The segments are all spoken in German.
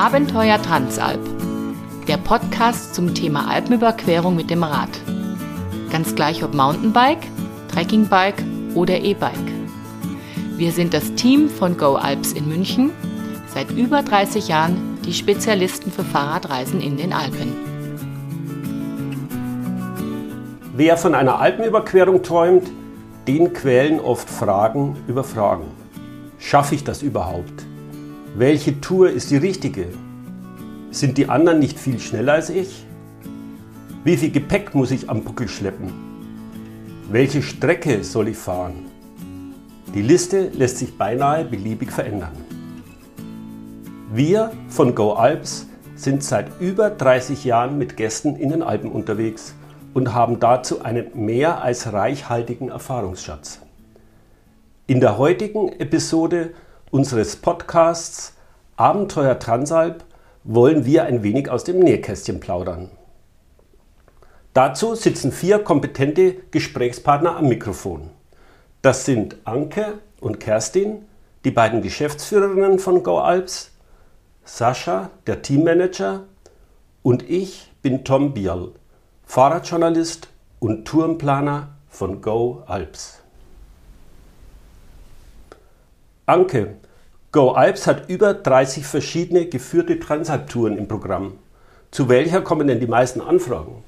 Abenteuer Transalp, der Podcast zum Thema Alpenüberquerung mit dem Rad. Ganz gleich ob Mountainbike, Trekkingbike oder E-Bike. Wir sind das Team von Go Alps in München, seit über 30 Jahren die Spezialisten für Fahrradreisen in den Alpen. Wer von einer Alpenüberquerung träumt, den quälen oft Fragen über Fragen. Schaffe ich das überhaupt? Welche Tour ist die richtige? Sind die anderen nicht viel schneller als ich? Wie viel Gepäck muss ich am Buckel schleppen? Welche Strecke soll ich fahren? Die Liste lässt sich beinahe beliebig verändern. Wir von Go Alps sind seit über 30 Jahren mit Gästen in den Alpen unterwegs und haben dazu einen mehr als reichhaltigen Erfahrungsschatz. In der heutigen Episode unseres Podcasts Abenteuer Transalp wollen wir ein wenig aus dem Nähkästchen plaudern. Dazu sitzen vier kompetente Gesprächspartner am Mikrofon. Das sind Anke und Kerstin, die beiden Geschäftsführerinnen von Go Alps, Sascha, der Teammanager und ich bin Tom Bial, Fahrradjournalist und Tourenplaner von Go Alps. Anke, Go Alps hat über 30 verschiedene geführte Transalp-Touren im Programm. Zu welcher kommen denn die meisten Anfragen?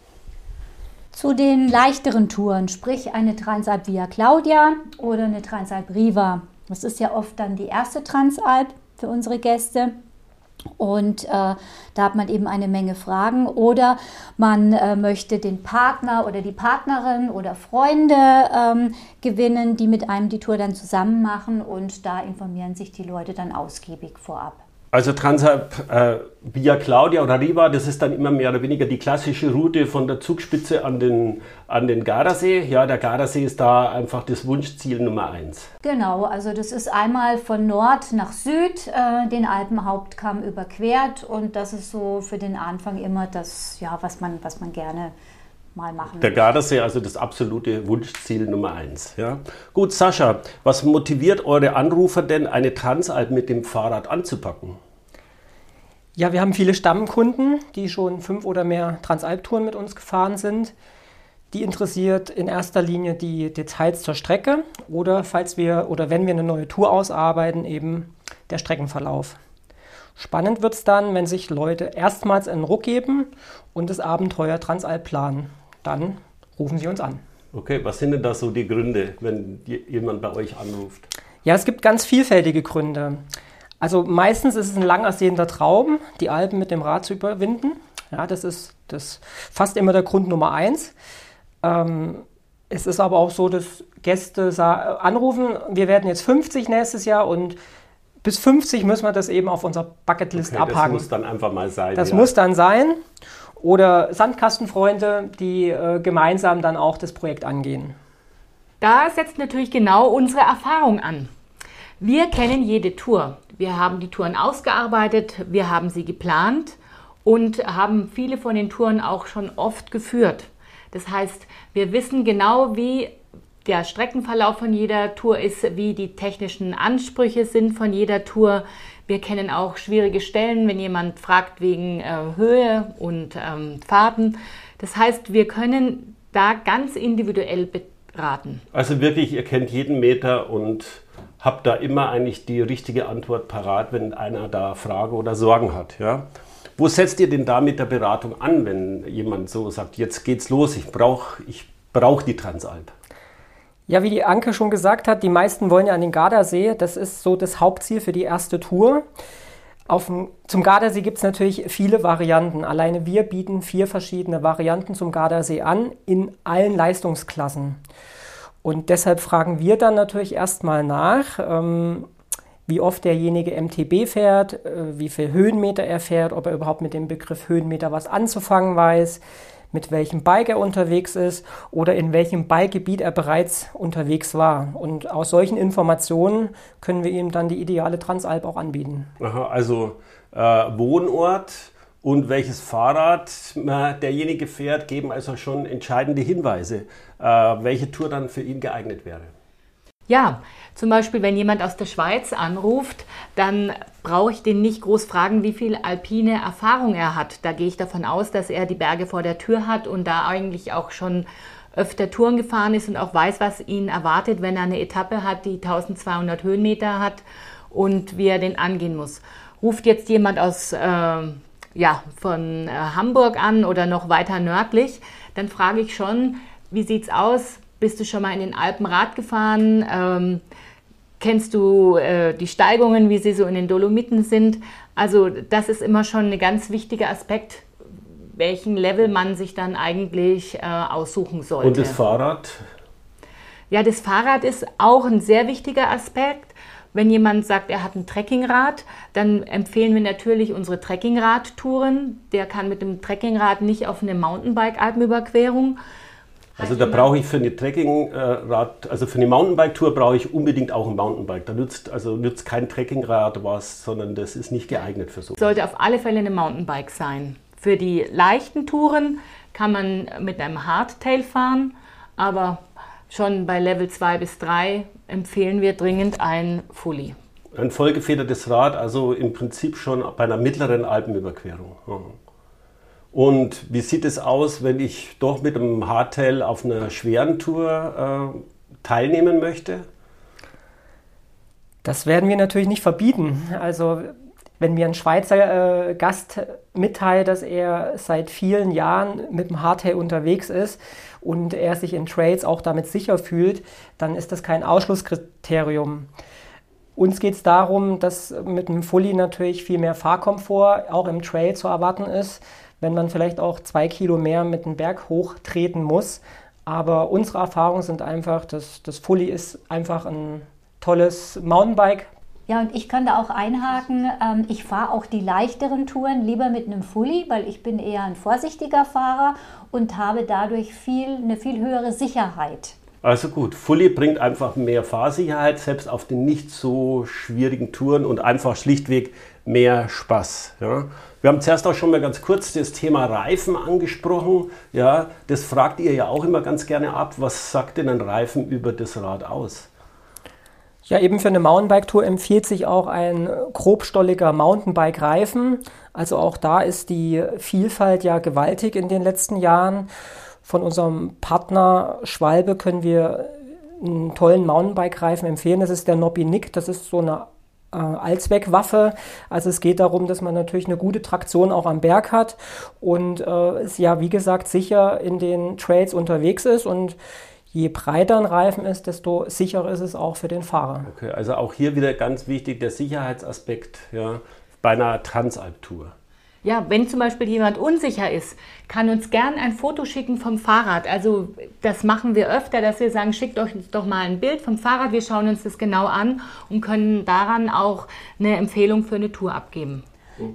Zu den leichteren Touren, sprich eine Transalp Via Claudia oder eine Transalp Riva. Das ist ja oft dann die erste Transalp für unsere Gäste. Und äh, da hat man eben eine Menge Fragen. Oder man äh, möchte den Partner oder die Partnerin oder Freunde ähm, gewinnen, die mit einem die Tour dann zusammen machen. Und da informieren sich die Leute dann ausgiebig vorab. Also Transalp äh, via Claudia oder Riva, das ist dann immer mehr oder weniger die klassische Route von der Zugspitze an den, an den Gardasee. Ja, der Gardasee ist da einfach das Wunschziel Nummer eins. Genau, also das ist einmal von Nord nach Süd äh, den Alpenhauptkamm überquert und das ist so für den Anfang immer das, ja, was man, was man gerne mal machen. Der Gardasee, also das absolute Wunschziel Nummer eins. Ja? Gut, Sascha, was motiviert eure Anrufer denn, eine Transalp mit dem Fahrrad anzupacken? Ja, wir haben viele Stammkunden, die schon fünf oder mehr Transalp-Touren mit uns gefahren sind. Die interessiert in erster Linie die Details zur Strecke oder falls wir oder wenn wir eine neue Tour ausarbeiten, eben der Streckenverlauf. Spannend wird es dann, wenn sich Leute erstmals einen Ruck geben und das Abenteuer Transalp planen dann rufen Sie uns an. Okay, was sind denn da so die Gründe, wenn jemand bei euch anruft? Ja, es gibt ganz vielfältige Gründe. Also meistens ist es ein lang ersehender Traum, die Alpen mit dem Rad zu überwinden. Ja, das ist das fast immer der Grund Nummer eins. Ähm, es ist aber auch so, dass Gäste anrufen, wir werden jetzt 50 nächstes Jahr und bis 50 müssen wir das eben auf unserer Bucketlist okay, abhaken. Das muss dann einfach mal sein. Das ja. muss dann sein. Oder Sandkastenfreunde, die äh, gemeinsam dann auch das Projekt angehen. Da setzt natürlich genau unsere Erfahrung an. Wir kennen jede Tour. Wir haben die Touren ausgearbeitet, wir haben sie geplant und haben viele von den Touren auch schon oft geführt. Das heißt, wir wissen genau, wie der Streckenverlauf von jeder Tour ist, wie die technischen Ansprüche sind von jeder Tour. Wir kennen auch schwierige Stellen, wenn jemand fragt wegen äh, Höhe und ähm, Fahrten. Das heißt, wir können da ganz individuell beraten. Also wirklich, ihr kennt jeden Meter und habt da immer eigentlich die richtige Antwort parat, wenn einer da Frage oder Sorgen hat. Ja? Wo setzt ihr denn da mit der Beratung an, wenn jemand so sagt, jetzt geht's los, ich brauche ich brauch die Transalp? Ja, wie die Anke schon gesagt hat, die meisten wollen ja an den Gardasee. Das ist so das Hauptziel für die erste Tour. Dem, zum Gardasee gibt es natürlich viele Varianten. Alleine wir bieten vier verschiedene Varianten zum Gardasee an in allen Leistungsklassen. Und deshalb fragen wir dann natürlich erstmal nach, ähm, wie oft derjenige MTB fährt, äh, wie viel Höhenmeter er fährt, ob er überhaupt mit dem Begriff Höhenmeter was anzufangen weiß, mit welchem Bike er unterwegs ist oder in welchem Bikegebiet er bereits unterwegs war. Und aus solchen Informationen können wir ihm dann die ideale Transalp auch anbieten. Aha, also äh, Wohnort und welches Fahrrad äh, derjenige fährt, geben also schon entscheidende Hinweise, äh, welche Tour dann für ihn geeignet wäre. Ja, zum Beispiel, wenn jemand aus der Schweiz anruft, dann brauche ich den nicht groß fragen, wie viel alpine Erfahrung er hat. Da gehe ich davon aus, dass er die Berge vor der Tür hat und da eigentlich auch schon öfter Touren gefahren ist und auch weiß, was ihn erwartet, wenn er eine Etappe hat, die 1200 Höhenmeter hat und wie er den angehen muss. Ruft jetzt jemand aus, äh, ja, von äh, Hamburg an oder noch weiter nördlich, dann frage ich schon, wie sieht's aus? Bist du schon mal in den Alpen Rad gefahren? Ähm, kennst du äh, die Steigungen, wie sie so in den Dolomiten sind? Also das ist immer schon ein ganz wichtiger Aspekt, welchen Level man sich dann eigentlich äh, aussuchen sollte. Und das Fahrrad? Ja, das Fahrrad ist auch ein sehr wichtiger Aspekt. Wenn jemand sagt, er hat ein Trekkingrad, dann empfehlen wir natürlich unsere Trekkingrad-Touren. Der kann mit dem Trekkingrad nicht auf eine Mountainbike-Alpenüberquerung. Also da brauche ich für eine Trekkingrad, also für eine Mountainbike-Tour brauche ich unbedingt auch ein Mountainbike. Da nützt also nützt kein Trekkingrad was, sondern das ist nicht geeignet für so. Sollte auf alle Fälle eine Mountainbike sein. Für die leichten Touren kann man mit einem Hardtail fahren, aber schon bei Level 2 bis 3 empfehlen wir dringend ein Fully. Ein vollgefedertes Rad, also im Prinzip schon bei einer mittleren Alpenüberquerung. Und wie sieht es aus, wenn ich doch mit einem Hardtail auf einer schweren Tour äh, teilnehmen möchte? Das werden wir natürlich nicht verbieten. Also wenn mir ein Schweizer äh, Gast mitteilt, dass er seit vielen Jahren mit dem Hardtail unterwegs ist und er sich in Trails auch damit sicher fühlt, dann ist das kein Ausschlusskriterium. Uns geht es darum, dass mit dem Fully natürlich viel mehr Fahrkomfort auch im Trail zu erwarten ist wenn man vielleicht auch zwei Kilo mehr mit dem Berg hochtreten muss. Aber unsere Erfahrungen sind einfach, dass das Fully ist einfach ein tolles Mountainbike. Ja, und ich kann da auch einhaken. Ähm, ich fahre auch die leichteren Touren lieber mit einem Fully, weil ich bin eher ein vorsichtiger Fahrer und habe dadurch viel, eine viel höhere Sicherheit. Also gut, Fully bringt einfach mehr Fahrsicherheit, selbst auf den nicht so schwierigen Touren und einfach schlichtweg mehr Spaß. Ja. Wir haben zuerst auch schon mal ganz kurz das Thema Reifen angesprochen. Ja, das fragt ihr ja auch immer ganz gerne ab. Was sagt denn ein Reifen über das Rad aus? Ja, eben für eine Mountainbike-Tour empfiehlt sich auch ein grobstolliger Mountainbike-Reifen. Also auch da ist die Vielfalt ja gewaltig in den letzten Jahren. Von unserem Partner Schwalbe können wir einen tollen Mountainbike-Reifen empfehlen. Das ist der Nobby Nick. Das ist so eine äh, Allzweckwaffe. Also es geht darum, dass man natürlich eine gute Traktion auch am Berg hat und äh, ja, wie gesagt, sicher in den Trails unterwegs ist und je breiter ein Reifen ist, desto sicherer ist es auch für den Fahrer. Okay, also auch hier wieder ganz wichtig der Sicherheitsaspekt ja, bei einer Transalp-Tour. Ja, wenn zum Beispiel jemand unsicher ist, kann uns gern ein Foto schicken vom Fahrrad. Also das machen wir öfter, dass wir sagen, schickt euch doch mal ein Bild vom Fahrrad, wir schauen uns das genau an und können daran auch eine Empfehlung für eine Tour abgeben.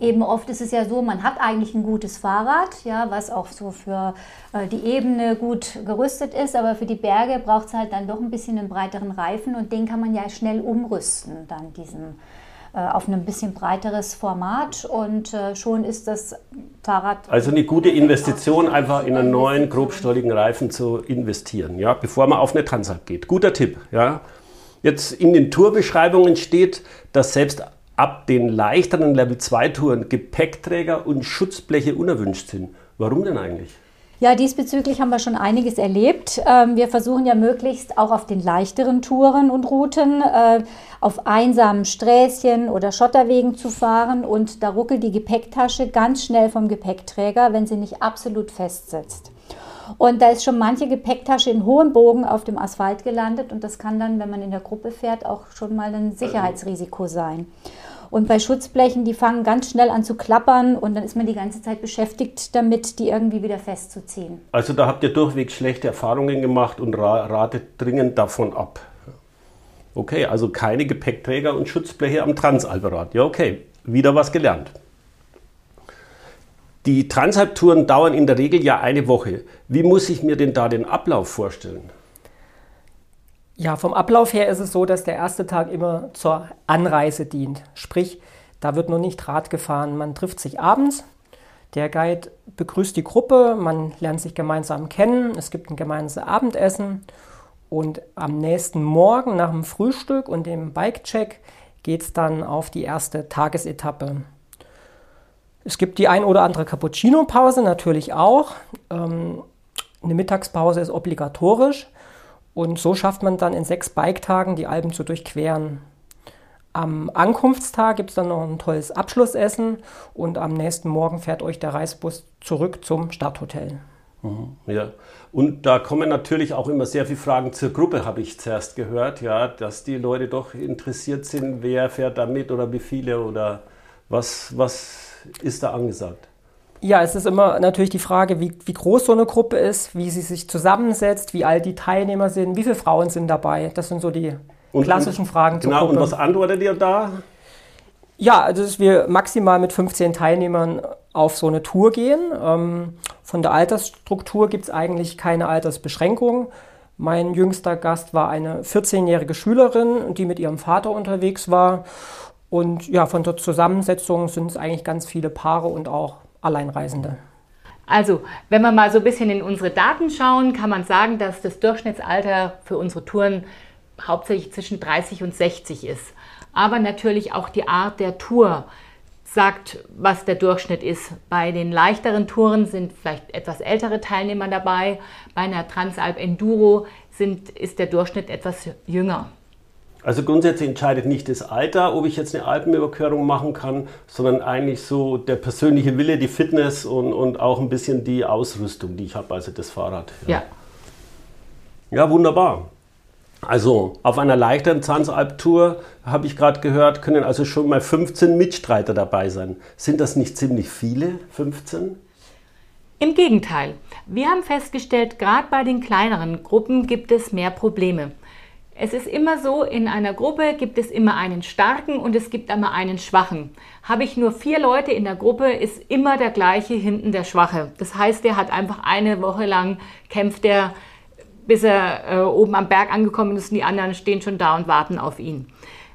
Eben oft ist es ja so, man hat eigentlich ein gutes Fahrrad, ja, was auch so für äh, die Ebene gut gerüstet ist, aber für die Berge braucht es halt dann doch ein bisschen einen breiteren Reifen und den kann man ja schnell umrüsten, dann diesen auf ein bisschen breiteres Format und äh, schon ist das Fahrrad. Also eine gute Investition, einfach in einen neuen grobstolligen Reifen zu investieren, ja, bevor man auf eine Transalp geht. Guter Tipp, ja. Jetzt in den Tourbeschreibungen steht, dass selbst ab den leichteren Level 2 Touren Gepäckträger und Schutzbleche unerwünscht sind. Warum denn eigentlich? Ja, diesbezüglich haben wir schon einiges erlebt. Ähm, wir versuchen ja möglichst auch auf den leichteren Touren und Routen äh, auf einsamen Sträßchen oder Schotterwegen zu fahren und da ruckelt die Gepäcktasche ganz schnell vom Gepäckträger, wenn sie nicht absolut festsitzt. Und da ist schon manche Gepäcktasche in hohem Bogen auf dem Asphalt gelandet und das kann dann, wenn man in der Gruppe fährt, auch schon mal ein Sicherheitsrisiko sein. Und bei Schutzblechen, die fangen ganz schnell an zu klappern und dann ist man die ganze Zeit beschäftigt damit, die irgendwie wieder festzuziehen. Also da habt ihr durchweg schlechte Erfahrungen gemacht und ratet dringend davon ab. Okay, also keine Gepäckträger und Schutzbleche am Transalperrad. Ja, okay, wieder was gelernt. Die Transalp-Touren dauern in der Regel ja eine Woche. Wie muss ich mir denn da den Ablauf vorstellen? Ja, vom Ablauf her ist es so, dass der erste Tag immer zur Anreise dient. Sprich, da wird noch nicht Rad gefahren. Man trifft sich abends. Der Guide begrüßt die Gruppe, man lernt sich gemeinsam kennen, es gibt ein gemeinsames Abendessen Und am nächsten Morgen nach dem Frühstück und dem Bike-Check geht es dann auf die erste Tagesetappe. Es gibt die ein oder andere Cappuccino-Pause natürlich auch. Ähm, eine Mittagspause ist obligatorisch. Und so schafft man dann in sechs Bike-Tagen die Alpen zu durchqueren. Am Ankunftstag gibt es dann noch ein tolles Abschlussessen und am nächsten Morgen fährt euch der Reisbus zurück zum Stadthotel. Mhm, ja, und da kommen natürlich auch immer sehr viele Fragen zur Gruppe, habe ich zuerst gehört, ja, dass die Leute doch interessiert sind, wer fährt da mit oder wie viele oder was, was ist da angesagt? Ja, es ist immer natürlich die Frage, wie, wie groß so eine Gruppe ist, wie sie sich zusammensetzt, wie alt die Teilnehmer sind, wie viele Frauen sind dabei. Das sind so die und, klassischen Fragen zur genau, Gruppe. Genau, und was antwortet ihr da? Ja, also dass wir maximal mit 15 Teilnehmern auf so eine Tour gehen. Ähm, von der Altersstruktur gibt es eigentlich keine Altersbeschränkung. Mein jüngster Gast war eine 14-jährige Schülerin, die mit ihrem Vater unterwegs war. Und ja, von der Zusammensetzung sind es eigentlich ganz viele Paare und auch Alleinreisende. Also, wenn wir mal so ein bisschen in unsere Daten schauen, kann man sagen, dass das Durchschnittsalter für unsere Touren hauptsächlich zwischen 30 und 60 ist. Aber natürlich auch die Art der Tour sagt, was der Durchschnitt ist. Bei den leichteren Touren sind vielleicht etwas ältere Teilnehmer dabei. Bei einer Transalp Enduro sind, ist der Durchschnitt etwas jünger. Also grundsätzlich entscheidet nicht das Alter, ob ich jetzt eine Alpenüberquerung machen kann, sondern eigentlich so der persönliche Wille, die Fitness und, und auch ein bisschen die Ausrüstung, die ich habe, also das Fahrrad. Ja. Ja, ja wunderbar. Also auf einer leichteren Transalp-Tour, habe ich gerade gehört, können also schon mal 15 Mitstreiter dabei sein. Sind das nicht ziemlich viele, 15? Im Gegenteil. Wir haben festgestellt, gerade bei den kleineren Gruppen gibt es mehr Probleme. Es ist immer so, in einer Gruppe gibt es immer einen starken und es gibt immer einen schwachen. Habe ich nur vier Leute in der Gruppe, ist immer der gleiche hinten der Schwache. Das heißt, der hat einfach eine Woche lang kämpft der, bis er äh, oben am Berg angekommen ist und die anderen stehen schon da und warten auf ihn.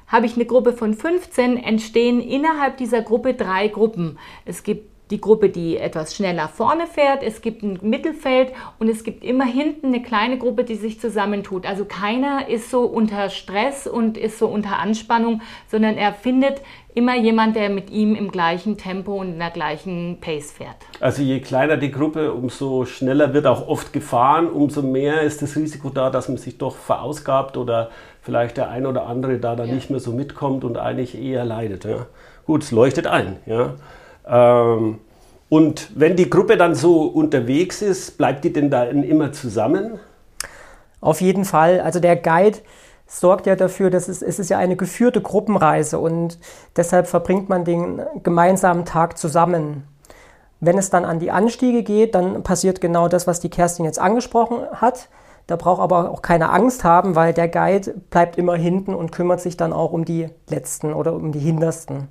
Habe ich eine Gruppe von 15, entstehen innerhalb dieser Gruppe drei Gruppen. Es gibt die Gruppe, die etwas schneller vorne fährt, es gibt ein Mittelfeld und es gibt immer hinten eine kleine Gruppe, die sich zusammentut. Also keiner ist so unter Stress und ist so unter Anspannung, sondern er findet immer jemand, der mit ihm im gleichen Tempo und in der gleichen Pace fährt. Also je kleiner die Gruppe, umso schneller wird auch oft gefahren, umso mehr ist das Risiko da, dass man sich doch verausgabt oder vielleicht der ein oder andere da dann ja. nicht mehr so mitkommt und eigentlich eher leidet. Ja. Gut, es leuchtet ein. Ja. Ähm, und wenn die Gruppe dann so unterwegs ist, bleibt die denn da immer zusammen? Auf jeden Fall. Also der Guide sorgt ja dafür, dass es, es ist ja eine geführte Gruppenreise und deshalb verbringt man den gemeinsamen Tag zusammen. Wenn es dann an die Anstiege geht, dann passiert genau das, was die Kerstin jetzt angesprochen hat. Da braucht aber auch keine Angst haben, weil der Guide bleibt immer hinten und kümmert sich dann auch um die Letzten oder um die Hintersten.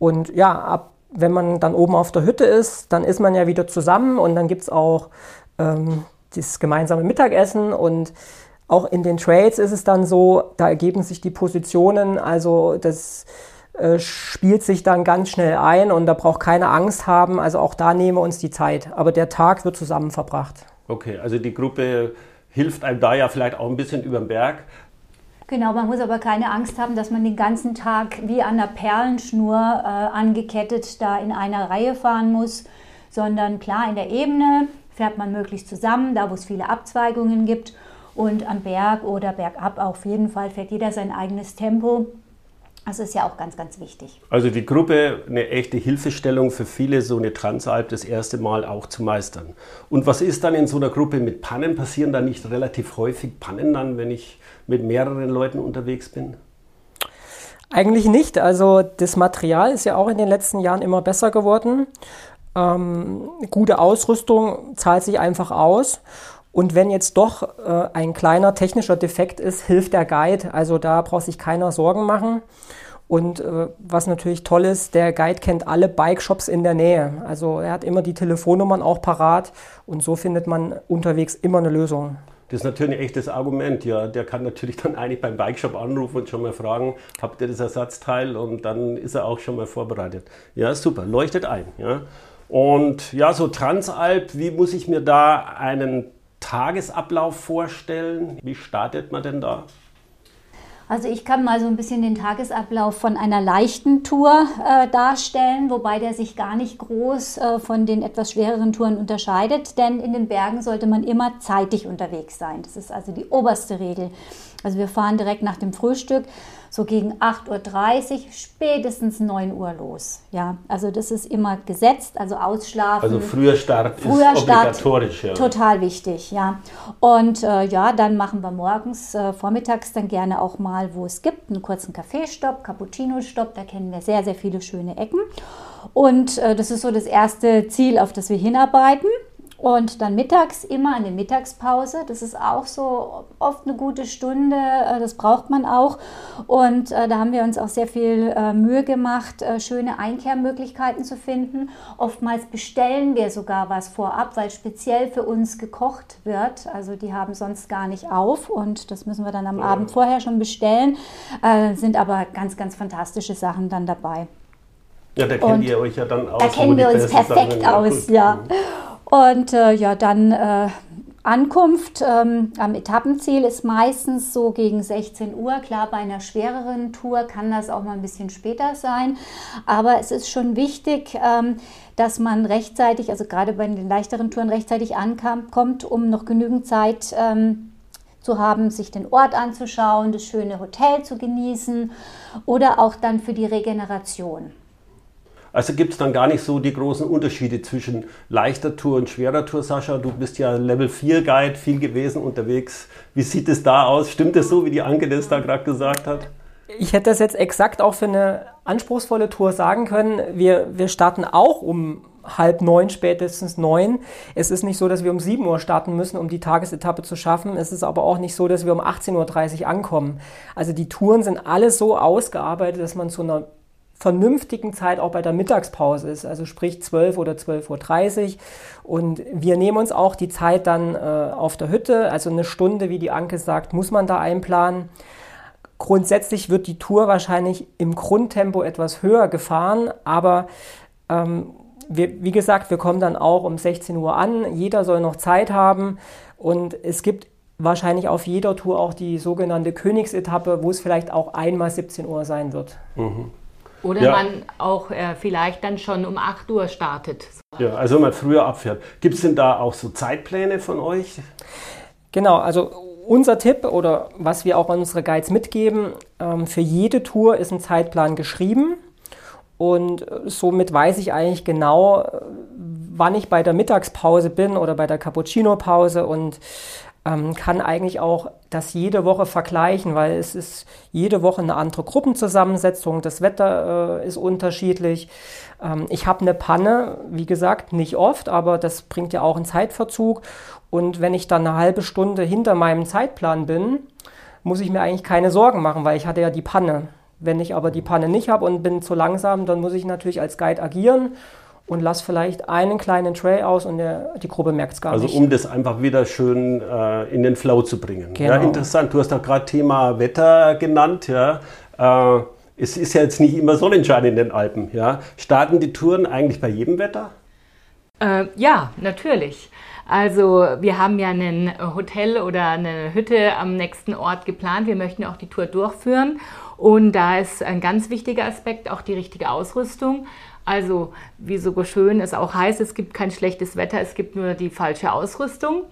Und ja, ab wenn man dann oben auf der Hütte ist, dann ist man ja wieder zusammen und dann gibt es auch ähm, das gemeinsame Mittagessen und auch in den Trades ist es dann so, da ergeben sich die Positionen, also das äh, spielt sich dann ganz schnell ein und da braucht keine Angst haben, also auch da nehmen wir uns die Zeit, aber der Tag wird zusammen verbracht. Okay, also die Gruppe hilft einem da ja vielleicht auch ein bisschen über den Berg, Genau, man muss aber keine Angst haben, dass man den ganzen Tag wie an einer Perlenschnur äh, angekettet da in einer Reihe fahren muss, sondern klar in der Ebene fährt man möglichst zusammen, da wo es viele Abzweigungen gibt und am Berg oder bergab auf jeden Fall fährt jeder sein eigenes Tempo. Das ist ja auch ganz, ganz wichtig. Also die Gruppe eine echte Hilfestellung für viele, so eine Transalp das erste Mal auch zu meistern. Und was ist dann in so einer Gruppe mit Pannen? Passieren da nicht relativ häufig Pannen dann, wenn ich mit mehreren Leuten unterwegs bin? Eigentlich nicht. Also das Material ist ja auch in den letzten Jahren immer besser geworden. Ähm, gute Ausrüstung zahlt sich einfach aus. Und wenn jetzt doch äh, ein kleiner technischer Defekt ist, hilft der Guide. Also da braucht sich keiner Sorgen machen. Und äh, was natürlich toll ist, der Guide kennt alle Bike-Shops in der Nähe. Also er hat immer die Telefonnummern auch parat und so findet man unterwegs immer eine Lösung. Das ist natürlich ein echtes Argument. Ja, der kann natürlich dann eigentlich beim Bikeshop anrufen und schon mal fragen, habt ihr das Ersatzteil? Und dann ist er auch schon mal vorbereitet. Ja, super, leuchtet ein. Ja. Und ja, so Transalp, wie muss ich mir da einen Tagesablauf vorstellen? Wie startet man denn da? Also ich kann mal so ein bisschen den Tagesablauf von einer leichten Tour äh, darstellen, wobei der sich gar nicht groß äh, von den etwas schwereren Touren unterscheidet, denn in den Bergen sollte man immer zeitig unterwegs sein. Das ist also die oberste Regel. Also wir fahren direkt nach dem Frühstück so gegen 8.30 Uhr, spätestens 9 Uhr los. Ja, also das ist immer gesetzt, also ausschlafen. Also früher Start früher ist obligatorisch, Start, ja. Total wichtig, ja. Und äh, ja, dann machen wir morgens, äh, vormittags dann gerne auch mal, wo es gibt, einen kurzen Kaffeestopp, Cappuccino-Stopp, da kennen wir sehr, sehr viele schöne Ecken. Und äh, das ist so das erste Ziel, auf das wir hinarbeiten. Und dann mittags immer eine Mittagspause. Das ist auch so oft eine gute Stunde. Äh, das braucht man auch. Und äh, da haben wir uns auch sehr viel äh, Mühe gemacht, schöne Einkehrmöglichkeiten zu finden. Oftmals bestellen wir sogar was vorab, weil speziell für uns gekocht wird. Also die haben sonst gar nicht auf und das müssen wir dann am ja. Abend vorher schon bestellen. Sind aber ganz, ganz fantastische Sachen dann dabei. Ja, da kennt und ihr euch ja dann aus. Da kennen wir uns perfekt aus, ja. Mhm. Und äh, ja, dann äh, Ankunft ähm, am Etappenziel ist meistens so gegen 16 Uhr. Klar, bei einer schwereren Tour kann das auch mal ein bisschen später sein. Aber es ist schon wichtig, ähm, dass man rechtzeitig, also gerade bei den leichteren Touren rechtzeitig ankommt, um noch genügend Zeit ähm, zu haben, sich den Ort anzuschauen, das schöne Hotel zu genießen oder auch dann für die Regeneration. Also gibt es dann gar nicht so die großen Unterschiede zwischen leichter Tour und schwerer Tour, Sascha. Du bist ja Level 4 Guide, viel gewesen unterwegs. Wie sieht es da aus? Stimmt es so, wie die Anke das da gerade gesagt hat? Ich hätte das jetzt exakt auch für eine anspruchsvolle Tour sagen können. Wir, wir starten auch um halb neun, spätestens neun. Es ist nicht so, dass wir um sieben Uhr starten müssen, um die Tagesetappe zu schaffen. Es ist aber auch nicht so, dass wir um 18.30 Uhr ankommen. Also die Touren sind alle so ausgearbeitet, dass man zu einer vernünftigen Zeit auch bei der Mittagspause ist, also sprich 12 oder 12.30 Uhr. Und wir nehmen uns auch die Zeit dann äh, auf der Hütte, also eine Stunde, wie die Anke sagt, muss man da einplanen. Grundsätzlich wird die Tour wahrscheinlich im Grundtempo etwas höher gefahren, aber ähm, wir, wie gesagt, wir kommen dann auch um 16 Uhr an. Jeder soll noch Zeit haben und es gibt wahrscheinlich auf jeder Tour auch die sogenannte Königsetappe, wo es vielleicht auch einmal 17 Uhr sein wird. Mhm. Oder ja. man auch äh, vielleicht dann schon um 8 Uhr startet. Ja, also wenn man früher abfährt. Gibt es denn da auch so Zeitpläne von euch? Genau, also unser Tipp oder was wir auch an unsere Guides mitgeben, ähm, für jede Tour ist ein Zeitplan geschrieben. Und äh, somit weiß ich eigentlich genau, äh, wann ich bei der Mittagspause bin oder bei der Cappuccino-Pause und ähm, kann eigentlich auch das jede Woche vergleichen, weil es ist jede Woche eine andere Gruppenzusammensetzung, das Wetter äh, ist unterschiedlich. Ähm, ich habe eine Panne, wie gesagt, nicht oft, aber das bringt ja auch einen Zeitverzug. Und wenn ich dann eine halbe Stunde hinter meinem Zeitplan bin, muss ich mir eigentlich keine Sorgen machen, weil ich hatte ja die Panne. Wenn ich aber die Panne nicht habe und bin zu langsam, dann muss ich natürlich als Guide agieren und lass vielleicht einen kleinen Trail aus und der, die Gruppe merkt es gar also, nicht. Also um das einfach wieder schön äh, in den Flow zu bringen. Genau. Ja, interessant. Du hast auch gerade Thema Wetter genannt. Ja. Äh, es ist ja jetzt nicht immer Sonnenschein in den Alpen. Ja. Starten die Touren eigentlich bei jedem Wetter? Äh, ja, natürlich. Also wir haben ja ein Hotel oder eine Hütte am nächsten Ort geplant. Wir möchten auch die Tour durchführen. Und da ist ein ganz wichtiger Aspekt auch die richtige Ausrüstung. Also, wie so schön es auch heißt, es gibt kein schlechtes Wetter, es gibt nur die falsche Ausrüstung.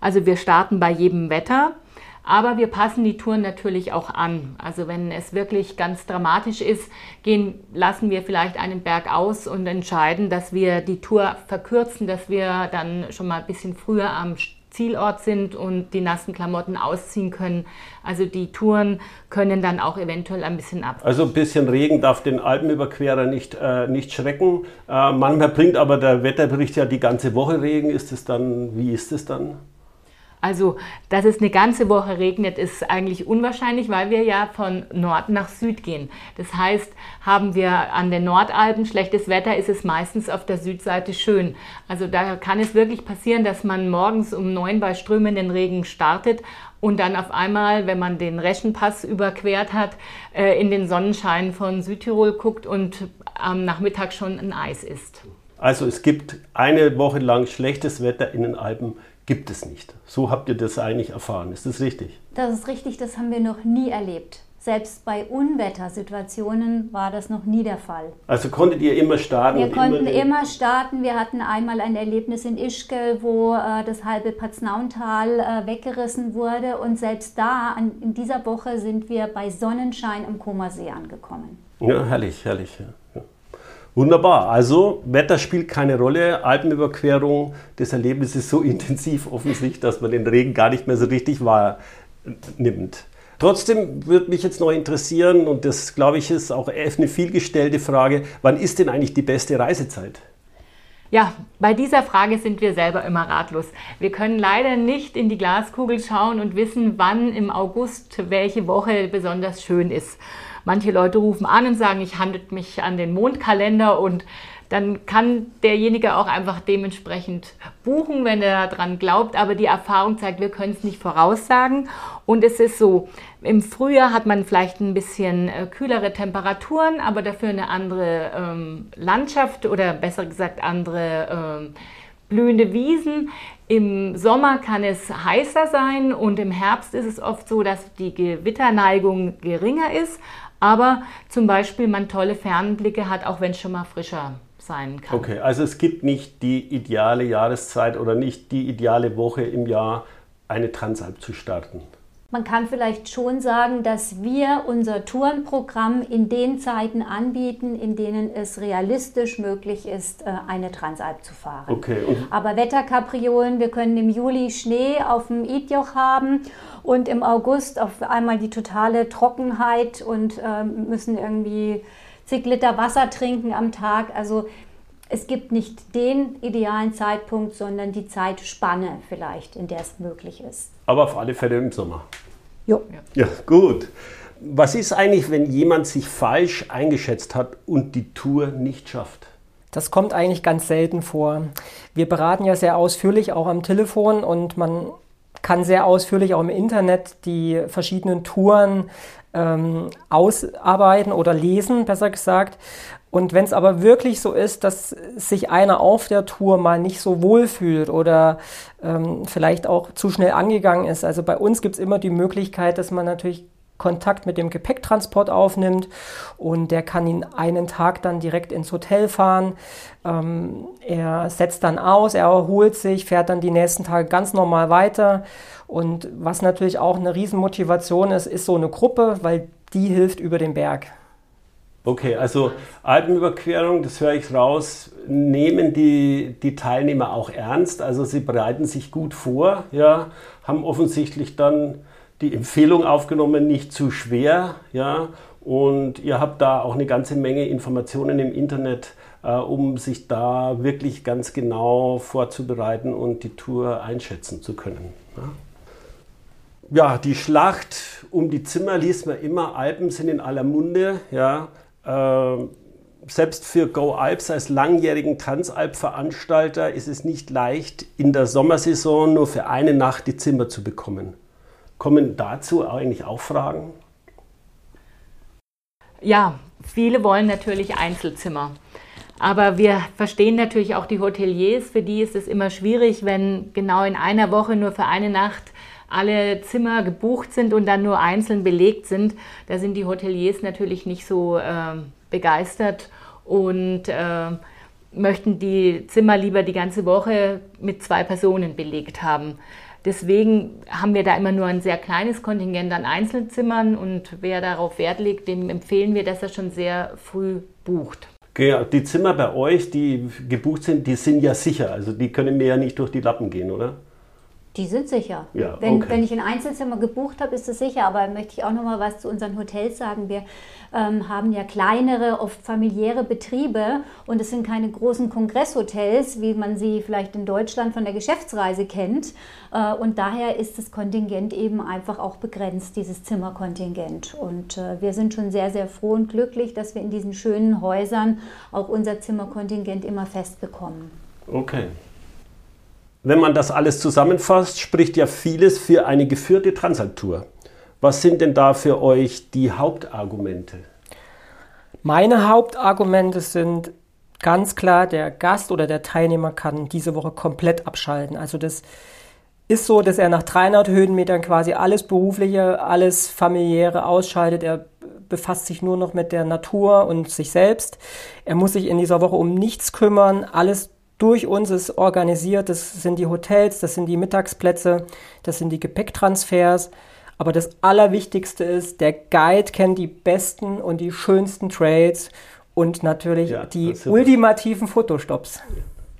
Also, wir starten bei jedem Wetter. Aber wir passen die Touren natürlich auch an. Also wenn es wirklich ganz dramatisch ist, gehen, lassen wir vielleicht einen Berg aus und entscheiden, dass wir die Tour verkürzen, dass wir dann schon mal ein bisschen früher am Zielort sind und die nassen Klamotten ausziehen können. Also die Touren können dann auch eventuell ein bisschen ab. Also ein bisschen Regen darf den Alpenüberquerer nicht, äh, nicht schrecken. Äh, manchmal bringt aber der Wetterbericht ja die ganze Woche Regen. Ist es dann, wie ist es dann? Also, dass es eine ganze Woche regnet, ist eigentlich unwahrscheinlich, weil wir ja von Nord nach Süd gehen. Das heißt, haben wir an den Nordalpen schlechtes Wetter, ist es meistens auf der Südseite schön. Also da kann es wirklich passieren, dass man morgens um neun bei strömenden Regen startet und dann auf einmal, wenn man den Reschenpass überquert hat, äh, in den Sonnenschein von Südtirol guckt und am Nachmittag schon ein Eis ist. Also es gibt eine Woche lang schlechtes Wetter in den Alpen gibt es nicht. So habt ihr das eigentlich erfahren. Ist das richtig? Das ist richtig, das haben wir noch nie erlebt. Selbst bei Unwettersituationen war das noch nie der Fall. Also konntet ihr immer starten? Wir konnten immer, immer, starten. Wir hatten einmal ein Erlebnis in Ischgl, wo äh, das halbe Paznauntal äh, weggerissen wurde. Und selbst da, an, in dieser Woche, sind wir bei Sonnenschein am Komasee angekommen. Ja, herrlich, herrlich. Ja. Wunderbar. Also Wetter spielt keine Rolle. Alpenüberquerung, das Erlebnis ist so intensiv offensichtlich, dass man den Regen gar nicht mehr so richtig wahrnimmt. Trotzdem würde mich jetzt noch interessieren, und das glaube ich ist auch eine vielgestellte Frage, wann ist denn eigentlich die beste Reisezeit? Ja, bei dieser Frage sind wir selber immer ratlos. Wir können leider nicht in die Glaskugel schauen und wissen, wann im August welche Woche besonders schön ist. Manche Leute rufen an und sagen, ich handelt mich an den Mondkalender und dann kann derjenige auch einfach dementsprechend buchen, wenn er daran glaubt. Aber die Erfahrung zeigt, wir können es nicht voraussagen. Und es ist so, im Frühjahr hat man vielleicht ein bisschen äh, kühlere Temperaturen, aber dafür eine andere ähm, Landschaft oder besser gesagt andere ähm, blühende Wiesen. Im Sommer kann es heißer sein und im Herbst ist es oft so, dass die Gewitterneigung geringer ist, aber zum Beispiel man tolle Fernblicke hat, auch wenn es schon mal frischer sein kann. Okay, also es gibt nicht die ideale Jahreszeit oder nicht die ideale Woche im Jahr, eine Transalp zu starten. Man kann vielleicht schon sagen, dass wir unser Tourenprogramm in den Zeiten anbieten, in denen es realistisch möglich ist, äh, eine Transalp zu fahren. Okay. Aber Wetterkapriolen, wir können im Juli Schnee auf dem Idjoch haben und im August auf einmal die totale Trockenheit und äh, müssen irgendwie zig Liter Wasser trinken am Tag. Also es gibt nicht den idealen Zeitpunkt, sondern die Zeitspanne vielleicht, in der es möglich ist. Aber auf alle Fälle im Sommer. Jo. Ja, gut. Was ist eigentlich, wenn jemand sich falsch eingeschätzt hat und die Tour nicht schafft? Das kommt eigentlich ganz selten vor. Wir beraten ja sehr ausführlich auch am Telefon und man kann sehr ausführlich auch im Internet die verschiedenen Touren ähm, ausarbeiten oder lesen, besser gesagt. Und wenn es aber wirklich so ist, dass sich einer auf der Tour mal nicht so wohl fühlt oder ähm, vielleicht auch zu schnell angegangen ist, also bei uns gibt es immer die Möglichkeit, dass man natürlich Kontakt mit dem Gepäcktransport aufnimmt und der kann ihn einen Tag dann direkt ins Hotel fahren. Ähm, er setzt dann aus, er erholt sich, fährt dann die nächsten Tage ganz normal weiter. Und was natürlich auch eine Riesenmotivation ist, ist so eine Gruppe, weil die hilft über den Berg. Okay, also Alpenüberquerung, das höre ich raus, nehmen die, die Teilnehmer auch ernst. Also sie bereiten sich gut vor, ja, haben offensichtlich dann die Empfehlung aufgenommen, nicht zu schwer, ja, und ihr habt da auch eine ganze Menge Informationen im Internet, äh, um sich da wirklich ganz genau vorzubereiten und die Tour einschätzen zu können. Ja. ja die Schlacht um die Zimmer liest man immer, Alpen sind in aller Munde, ja. Äh, selbst für Go Alps als langjährigen Transalp-Veranstalter ist es nicht leicht, in der Sommersaison nur für eine Nacht die Zimmer zu bekommen. Kommen dazu eigentlich auch Fragen? Ja, viele wollen natürlich Einzelzimmer. Aber wir verstehen natürlich auch die Hoteliers, für die ist es immer schwierig, wenn genau in einer Woche nur für eine Nacht alle Zimmer gebucht sind und dann nur einzeln belegt sind, da sind die Hoteliers natürlich nicht so äh, begeistert und äh, möchten die Zimmer lieber die ganze Woche mit zwei Personen belegt haben. Deswegen haben wir da immer nur ein sehr kleines Kontingent an Einzelzimmern und wer darauf Wert legt, dem empfehlen wir, dass er schon sehr früh bucht. Die Zimmer bei euch, die gebucht sind, die sind ja sicher. Also die können mir ja nicht durch die Lappen gehen, oder? Die sind sicher. Ja, wenn, okay. wenn ich ein Einzelzimmer gebucht habe, ist es sicher. Aber möchte ich auch noch mal was zu unseren Hotels sagen. Wir ähm, haben ja kleinere, oft familiäre Betriebe und es sind keine großen Kongresshotels, wie man sie vielleicht in Deutschland von der Geschäftsreise kennt. Äh, und daher ist das Kontingent eben einfach auch begrenzt, dieses Zimmerkontingent. Und äh, wir sind schon sehr, sehr froh und glücklich, dass wir in diesen schönen Häusern auch unser Zimmerkontingent immer fest bekommen. Okay. Wenn man das alles zusammenfasst, spricht ja vieles für eine geführte Transalptour. Was sind denn da für euch die Hauptargumente? Meine Hauptargumente sind ganz klar, der Gast oder der Teilnehmer kann diese Woche komplett abschalten. Also das ist so, dass er nach 300 Höhenmetern quasi alles Berufliche, alles Familiäre ausschaltet. Er befasst sich nur noch mit der Natur und sich selbst. Er muss sich in dieser Woche um nichts kümmern. Alles durch uns ist organisiert. Das sind die Hotels, das sind die Mittagsplätze, das sind die Gepäcktransfers. Aber das Allerwichtigste ist, der Guide kennt die besten und die schönsten Trails und natürlich ja, die ultimativen Fotostops.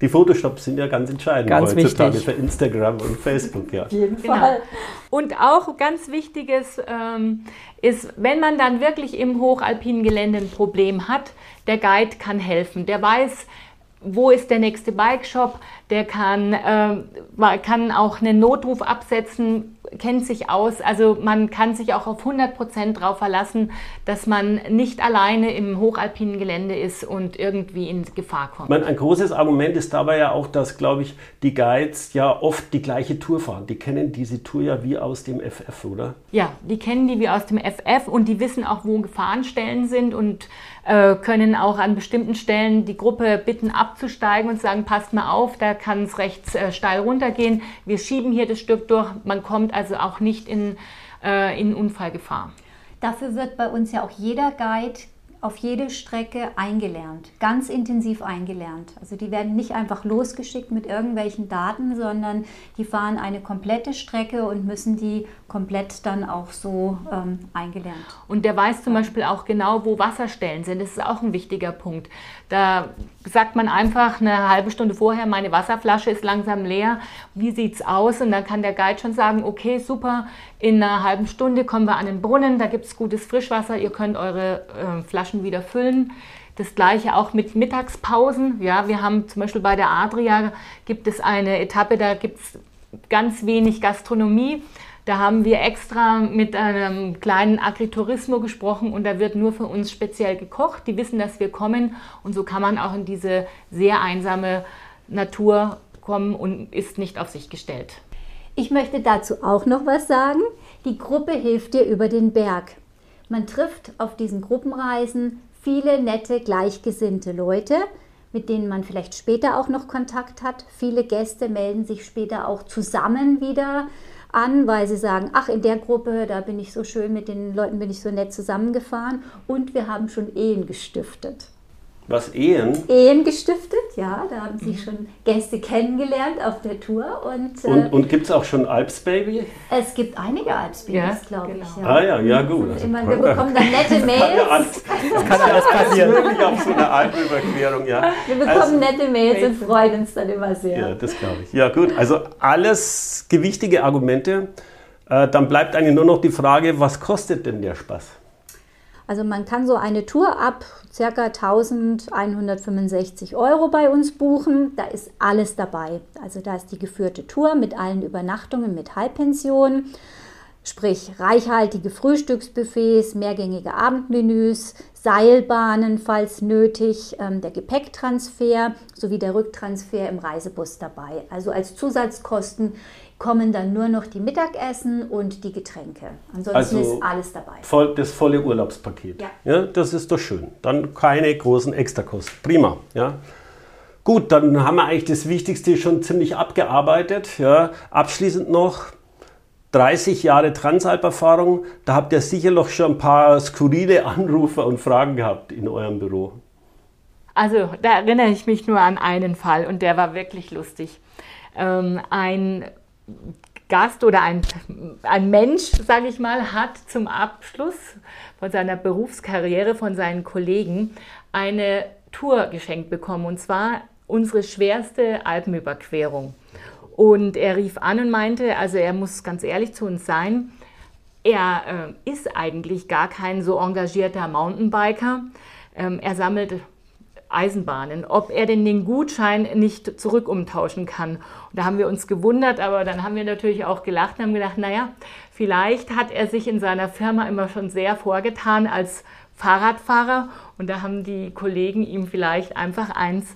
Die Fotostops sind ja ganz entscheidend ganz heutzutage wichtig. für Instagram und Facebook. Ja. Auf jeden genau. Fall. Und auch ganz wichtiges ähm, ist, wenn man dann wirklich im hochalpinen Gelände ein Problem hat, der Guide kann helfen. Der weiß, wo ist der nächste Bike Shop, der kann, äh, kann auch einen Notruf absetzen, kennt sich aus. Also man kann sich auch auf 100 Prozent darauf verlassen, dass man nicht alleine im hochalpinen Gelände ist und irgendwie in Gefahr kommt. Meine, ein großes Argument ist dabei ja auch, dass, glaube ich, die Guides ja oft die gleiche Tour fahren. Die kennen diese Tour ja wie aus dem FF, oder? Ja, die kennen die wie aus dem FF und die wissen auch, wo Gefahrenstellen sind und äh, können auch an bestimmten Stellen die Gruppe bitten abzusteigen und sagen, passt mal auf, da kann es rechts äh, steil runtergehen. Wir schieben hier das Stück durch. Man kommt also auch nicht in, äh, in Unfallgefahr. Dafür wird bei uns ja auch jeder Guide auf jede Strecke eingelernt, ganz intensiv eingelernt. Also die werden nicht einfach losgeschickt mit irgendwelchen Daten, sondern die fahren eine komplette Strecke und müssen die komplett dann auch so ähm, eingelernt. Und der weiß zum Beispiel auch genau, wo Wasserstellen sind. Das ist auch ein wichtiger Punkt. Da sagt man einfach eine halbe Stunde vorher, meine Wasserflasche ist langsam leer. Wie sieht es aus? Und dann kann der Guide schon sagen, okay, super, in einer halben Stunde kommen wir an den Brunnen, da gibt es gutes Frischwasser, ihr könnt eure äh, Flaschen wieder füllen. Das gleiche auch mit Mittagspausen. Ja, wir haben zum Beispiel bei der Adria gibt es eine Etappe, da gibt es ganz wenig Gastronomie. Da haben wir extra mit einem kleinen Agriturismo gesprochen und da wird nur für uns speziell gekocht. Die wissen, dass wir kommen und so kann man auch in diese sehr einsame Natur kommen und ist nicht auf sich gestellt. Ich möchte dazu auch noch was sagen. Die Gruppe hilft dir über den Berg. Man trifft auf diesen Gruppenreisen viele nette, gleichgesinnte Leute, mit denen man vielleicht später auch noch Kontakt hat. Viele Gäste melden sich später auch zusammen wieder an, weil sie sagen, ach, in der Gruppe, da bin ich so schön, mit den Leuten bin ich so nett zusammengefahren und wir haben schon Ehen gestiftet. Was, Ehen? Ehen gestiftet, ja. Da haben sich schon Gäste kennengelernt auf der Tour. Und, äh, und, und gibt es auch schon Alpsbaby? Es gibt einige Alpsbabys, ja, glaube genau. ich. Ja. Ah ja, ja gut. Also, immer, wir bekommen dann nette Mails. Das kann alles passieren. Wirklich auf so eine Alpenüberquerung, ja. Wir bekommen also, nette Mails und freuen uns dann immer sehr. Ja, das glaube ich. Ja gut, also alles gewichtige Argumente. Äh, dann bleibt eigentlich nur noch die Frage, was kostet denn der Spaß? Also man kann so eine Tour ab ca. 1165 Euro bei uns buchen. Da ist alles dabei. Also da ist die geführte Tour mit allen Übernachtungen mit Halbpension, sprich reichhaltige Frühstücksbuffets, mehrgängige Abendmenüs, Seilbahnen, falls nötig, ähm, der Gepäcktransfer sowie der Rücktransfer im Reisebus dabei. Also als Zusatzkosten kommen dann nur noch die Mittagessen und die Getränke. Ansonsten also ist alles dabei. Voll, das volle Urlaubspaket. Ja. ja. Das ist doch schön. Dann keine großen Extrakosten. Prima. Ja. Gut, dann haben wir eigentlich das Wichtigste schon ziemlich abgearbeitet. Ja. Abschließend noch 30 Jahre Transalp-Erfahrung. Da habt ihr sicher noch schon ein paar skurrile Anrufe und Fragen gehabt in eurem Büro. Also da erinnere ich mich nur an einen Fall und der war wirklich lustig. Ähm, ein Gast oder ein, ein Mensch, sage ich mal, hat zum Abschluss von seiner Berufskarriere von seinen Kollegen eine Tour geschenkt bekommen und zwar unsere schwerste Alpenüberquerung. Und er rief an und meinte, also er muss ganz ehrlich zu uns sein, er äh, ist eigentlich gar kein so engagierter Mountainbiker. Ähm, er sammelt Eisenbahnen, ob er denn den Gutschein nicht zurück umtauschen kann. Und da haben wir uns gewundert, aber dann haben wir natürlich auch gelacht und haben gedacht, naja, vielleicht hat er sich in seiner Firma immer schon sehr vorgetan als Fahrradfahrer und da haben die Kollegen ihm vielleicht einfach eins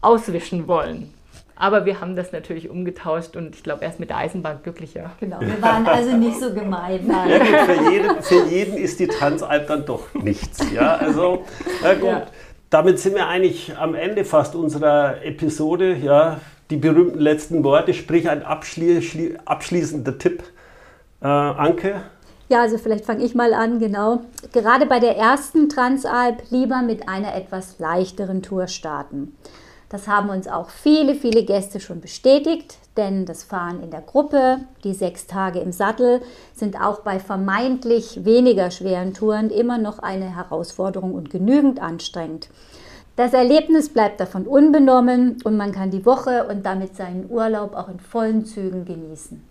auswischen wollen. Aber wir haben das natürlich umgetauscht und ich glaube, er ist mit der Eisenbahn glücklicher. Genau, wir waren also nicht so gemein. Ja, für, jeden, für, jeden, ist die Transalp dann doch nichts. Ja, also, na gut. Ja damit sind wir eigentlich am Ende fast unserer Episode. Ja, die berühmten letzten Worte, sprich ein abschli abschließender Tipp, äh, Anke? Ja, also vielleicht fange ich mal an, genau. Gerade bei der ersten Transalp lieber mit einer etwas leichteren Tour starten. Das haben uns auch viele, viele Gäste schon bestätigt, denn das Fahren in der Gruppe, die sechs Tage im Sattel, sind auch bei vermeintlich weniger schweren Touren immer noch eine Herausforderung und genügend anstrengend. Das Erlebnis bleibt davon unbenommen und man kann die Woche und damit seinen Urlaub auch in vollen Zügen genießen.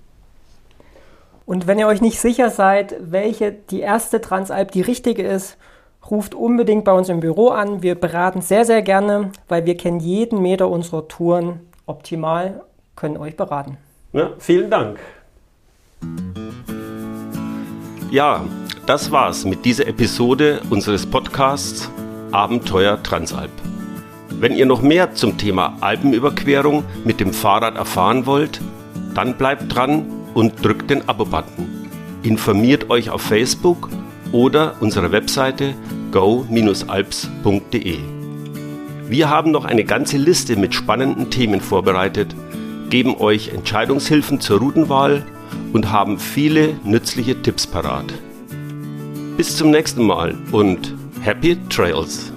Und wenn ihr euch nicht sicher seid, welche die erste Transalp die richtige ist, ruft unbedingt bei uns im Büro an. Wir beraten sehr, sehr gerne, weil wir kennen jeden Meter unserer Touren optimal, können euch beraten. Ja, vielen Dank. Ja, das war's mit dieser Episode unseres Podcasts Abenteuer Transalp. Wenn ihr noch mehr zum Thema Alpenüberquerung mit dem Fahrrad erfahren wollt, dann bleibt dran und drückt den Abo-Button. Informiert euch auf Facebook oder unserer Webseite go-alps.de. Wir haben noch eine ganze Liste mit spannenden Themen vorbereitet, geben euch Entscheidungshilfen zur Routenwahl und haben viele nützliche Tipps parat. Bis zum nächsten Mal und Happy Trails!